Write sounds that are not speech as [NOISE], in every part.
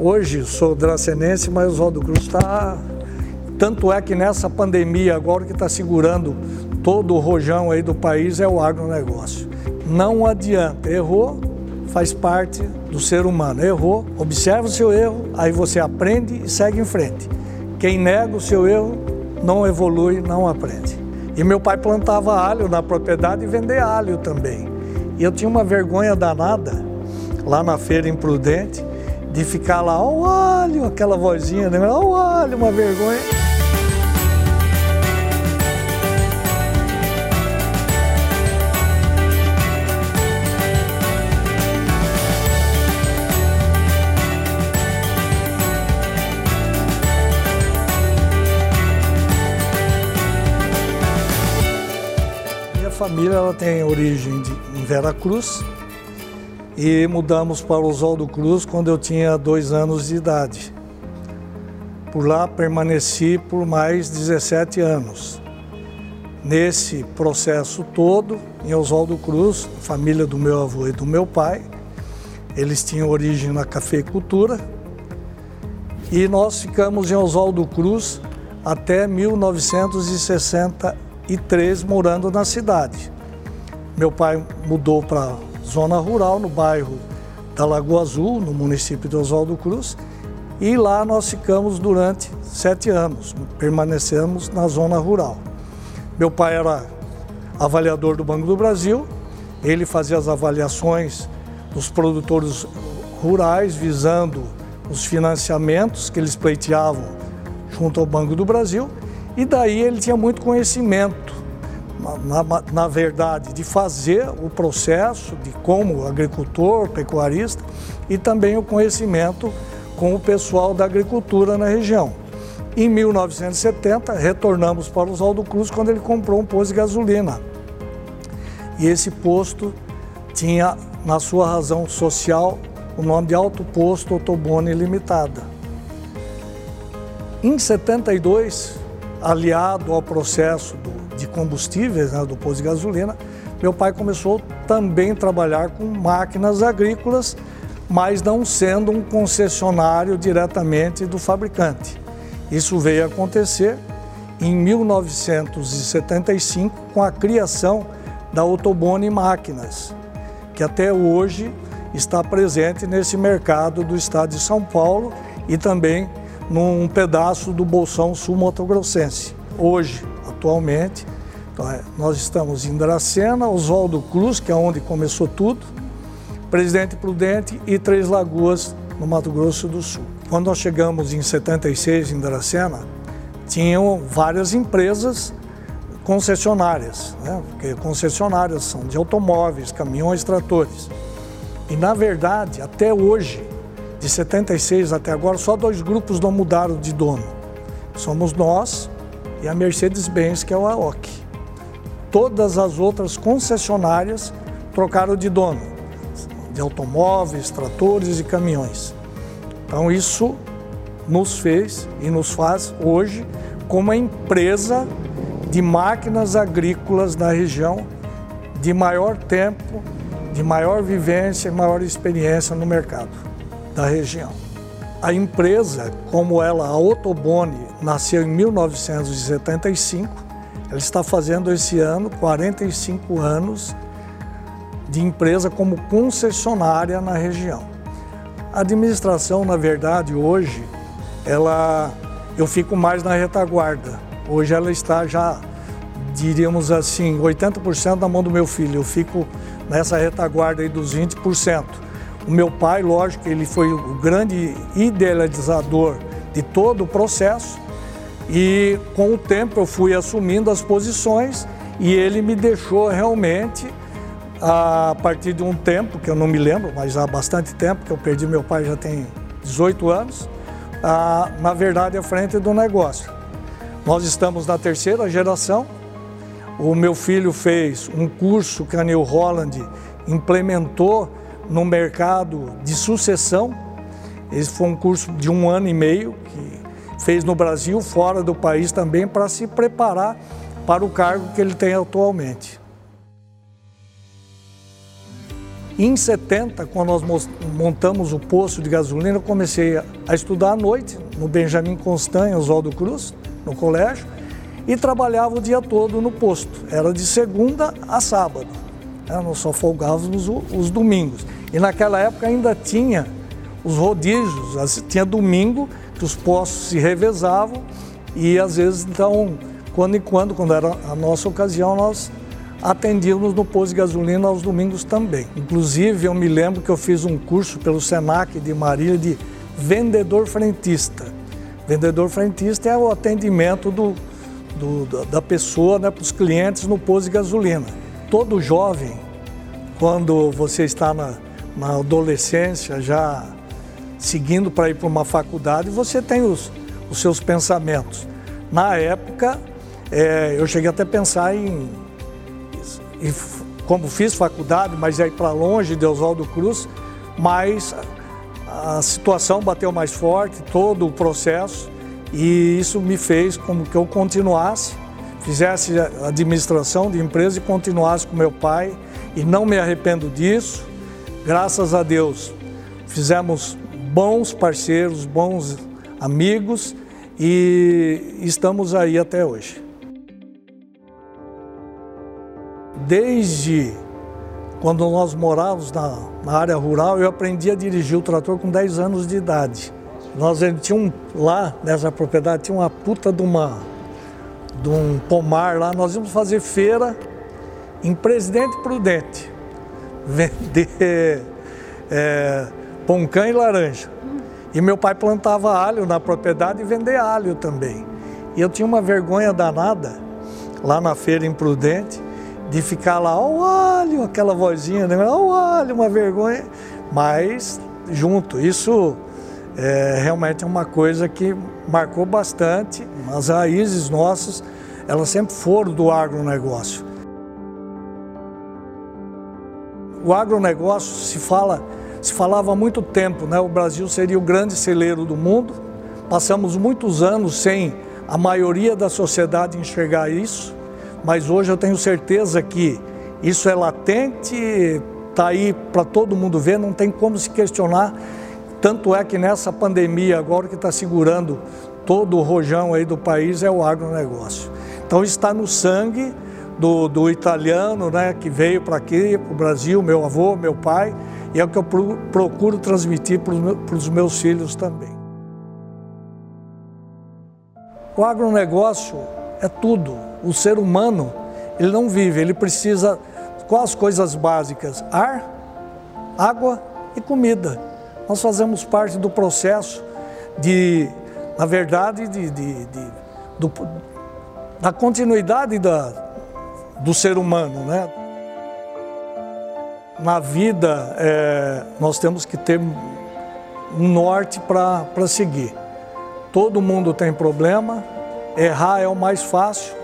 Hoje sou dracenense, mas o Oswaldo Cruz está. Tanto é que nessa pandemia, agora que está segurando todo o rojão aí do país, é o agronegócio. Não adianta, errou, faz parte do ser humano. Errou, observa o seu erro, aí você aprende e segue em frente. Quem nega o seu erro não evolui, não aprende. E meu pai plantava alho na propriedade e vendia alho também. E eu tinha uma vergonha danada lá na feira imprudente de ficar lá, ó o aquela vozinha, né? O uma vergonha. Minha família ela tem origem de, em Veracruz, e mudamos para Oswaldo Cruz quando eu tinha dois anos de idade. Por lá permaneci por mais 17 anos. Nesse processo todo, em Oswaldo Cruz, família do meu avô e do meu pai, eles tinham origem na cafeicultura e nós ficamos em Oswaldo Cruz até 1963 morando na cidade. Meu pai mudou para zona rural, no bairro da Lagoa Azul, no município de Oswaldo Cruz. E lá nós ficamos durante sete anos, permanecemos na zona rural. Meu pai era avaliador do Banco do Brasil, ele fazia as avaliações dos produtores rurais, visando os financiamentos que eles pleiteavam junto ao Banco do Brasil, e daí ele tinha muito conhecimento na, na, verdade, de fazer o processo de como agricultor, pecuarista e também o conhecimento com o pessoal da agricultura na região. Em 1970, retornamos para Oswaldo Cruz quando ele comprou um posto de gasolina. E esse posto tinha, na sua razão social, o nome de Alto Posto Otobone Limitada. Em 72, aliado ao processo do de combustíveis, né, do posto de gasolina, meu pai começou também a trabalhar com máquinas agrícolas, mas não sendo um concessionário diretamente do fabricante. Isso veio a acontecer em 1975 com a criação da Autobone Máquinas, que até hoje está presente nesse mercado do estado de São Paulo e também num pedaço do Bolsão Sul Mato Grossense. Hoje, atualmente. Então, é, nós estamos em Dracena, Oswaldo Cruz, que é onde começou tudo, Presidente Prudente e Três Lagoas, no Mato Grosso do Sul. Quando nós chegamos em 76 em Dracena, tinham várias empresas concessionárias, né? porque concessionárias são de automóveis, caminhões, tratores. E na verdade, até hoje, de 76 até agora, só dois grupos não mudaram de dono. Somos nós e a Mercedes-Benz, que é o AOC. Todas as outras concessionárias trocaram de dono, de automóveis, tratores e caminhões. Então isso nos fez e nos faz hoje como a empresa de máquinas agrícolas da região de maior tempo, de maior vivência e maior experiência no mercado da região. A empresa, como ela, a Otobone, nasceu em 1975, ela está fazendo esse ano 45 anos de empresa como concessionária na região. A administração, na verdade, hoje, ela eu fico mais na retaguarda. Hoje ela está já, diríamos assim, 80% na mão do meu filho. Eu fico nessa retaguarda aí dos 20%. O meu pai, lógico, ele foi o grande idealizador de todo o processo e com o tempo eu fui assumindo as posições e ele me deixou realmente a partir de um tempo que eu não me lembro, mas há bastante tempo que eu perdi meu pai já tem 18 anos, a, na verdade à frente do negócio. Nós estamos na terceira geração. O meu filho fez um curso que a New Holland implementou no mercado de sucessão. Esse foi um curso de um ano e meio que fez no Brasil, fora do país também, para se preparar para o cargo que ele tem atualmente. Em 70, quando nós montamos o posto de gasolina, eu comecei a estudar à noite no Benjamin Constant, Oswaldo Cruz, no colégio, e trabalhava o dia todo no posto. Era de segunda a sábado. Né? Nós só folgávamos os domingos. E naquela época ainda tinha os rodízios, tinha domingo que os postos se revezavam e às vezes, então, quando em quando, quando era a nossa ocasião, nós atendíamos no posto de gasolina aos domingos também. Inclusive, eu me lembro que eu fiz um curso pelo SENAC de Marília de vendedor frentista. Vendedor frentista é o atendimento do, do da pessoa né, para os clientes no posto de gasolina. Todo jovem, quando você está na, na adolescência, já seguindo para ir para uma faculdade, você tem os, os seus pensamentos. Na época, é, eu cheguei até a pensar em, em como fiz faculdade, mas é ir para longe de Oswaldo Cruz, mas a situação bateu mais forte, todo o processo, e isso me fez como que eu continuasse, fizesse administração de empresa e continuasse com meu pai, e não me arrependo disso. Graças a Deus, fizemos bons parceiros, bons amigos e estamos aí até hoje. Desde quando nós morávamos na, na, área rural, eu aprendi a dirigir o trator com 10 anos de idade. Nós tinha um, lá nessa propriedade tinha uma puta de uma de um pomar lá, nós íamos fazer feira em Presidente Prudente, [LAUGHS] vender é, poncã e laranja. E meu pai plantava alho na propriedade e vendia alho também. E eu tinha uma vergonha danada, lá na feira imprudente, de ficar lá, ó o alho, aquela vozinha, né? ó o alho, uma vergonha. Mas junto, isso é, realmente é uma coisa que marcou bastante. As raízes nossas, elas sempre foram do agronegócio. O agronegócio se fala se falava há muito tempo, né? O Brasil seria o grande celeiro do mundo. Passamos muitos anos sem a maioria da sociedade enxergar isso, mas hoje eu tenho certeza que isso é latente, está aí para todo mundo ver, não tem como se questionar. Tanto é que nessa pandemia agora que está segurando todo o rojão aí do país é o agronegócio. Então está no sangue do, do italiano, né, que veio para aqui, para o Brasil, meu avô, meu pai, e é o que eu procuro transmitir para os meus filhos também. O agronegócio é tudo. O ser humano, ele não vive, ele precisa quais coisas básicas? Ar, água e comida. Nós fazemos parte do processo de, na verdade, de, de, de do, da continuidade da, do ser humano, né? na vida é, nós temos que ter um norte para seguir. Todo mundo tem problema, errar é o mais fácil.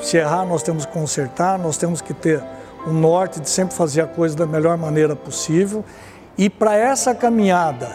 Se errar, nós temos que consertar, nós temos que ter um norte de sempre fazer a coisa da melhor maneira possível. E para essa caminhada,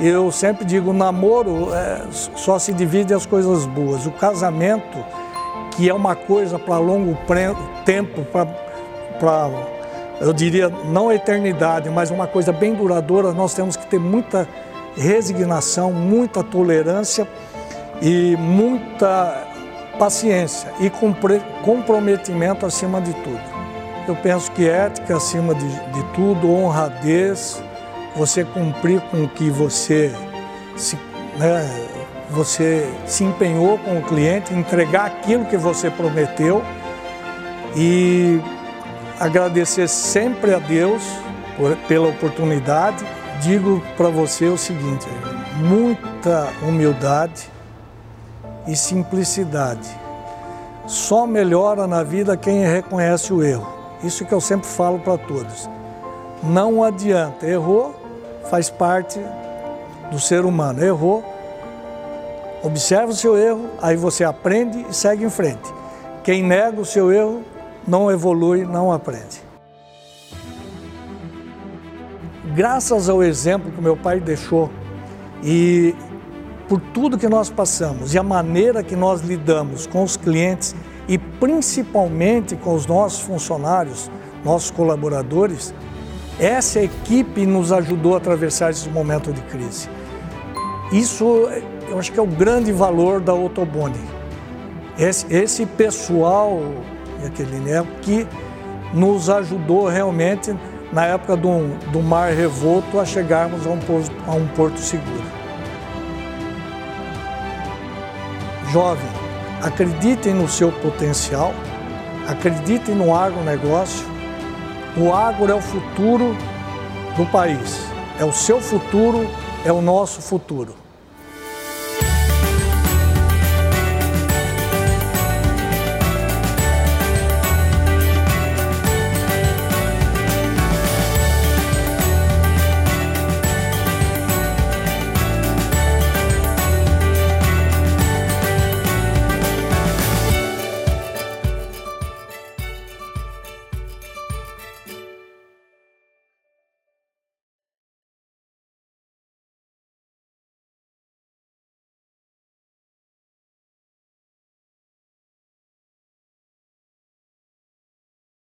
eu sempre digo: o namoro é, só se divide as coisas boas. O casamento, que é uma coisa para longo tempo, para eu diria, não eternidade, mas uma coisa bem duradoura, nós temos que ter muita resignação, muita tolerância e muita paciência e comprometimento acima de tudo. Eu penso que ética acima de, de tudo, honradez, você cumprir com o que você se, né, você se empenhou com o cliente, entregar aquilo que você prometeu e agradecer sempre a Deus por, pela oportunidade. Digo para você o seguinte: muita humildade e simplicidade. Só melhora na vida quem reconhece o erro. Isso que eu sempre falo para todos. Não adianta, errou, faz parte do ser humano. Errou, observa o seu erro, aí você aprende e segue em frente. Quem nega o seu erro não evolui, não aprende. Graças ao exemplo que meu pai deixou e por tudo que nós passamos e a maneira que nós lidamos com os clientes e principalmente com os nossos funcionários, nossos colaboradores, Essa equipe nos ajudou a atravessar esse momento de crise. Isso, eu acho que é o grande valor da Otobone. Esse, esse pessoal, aquele né, que nos ajudou realmente na época do, do mar revolto a chegarmos a um, porto, a um porto seguro. Jovem, acreditem no seu potencial, acreditem no agronegócio. O agro é o futuro do país, é o seu futuro, é o nosso futuro.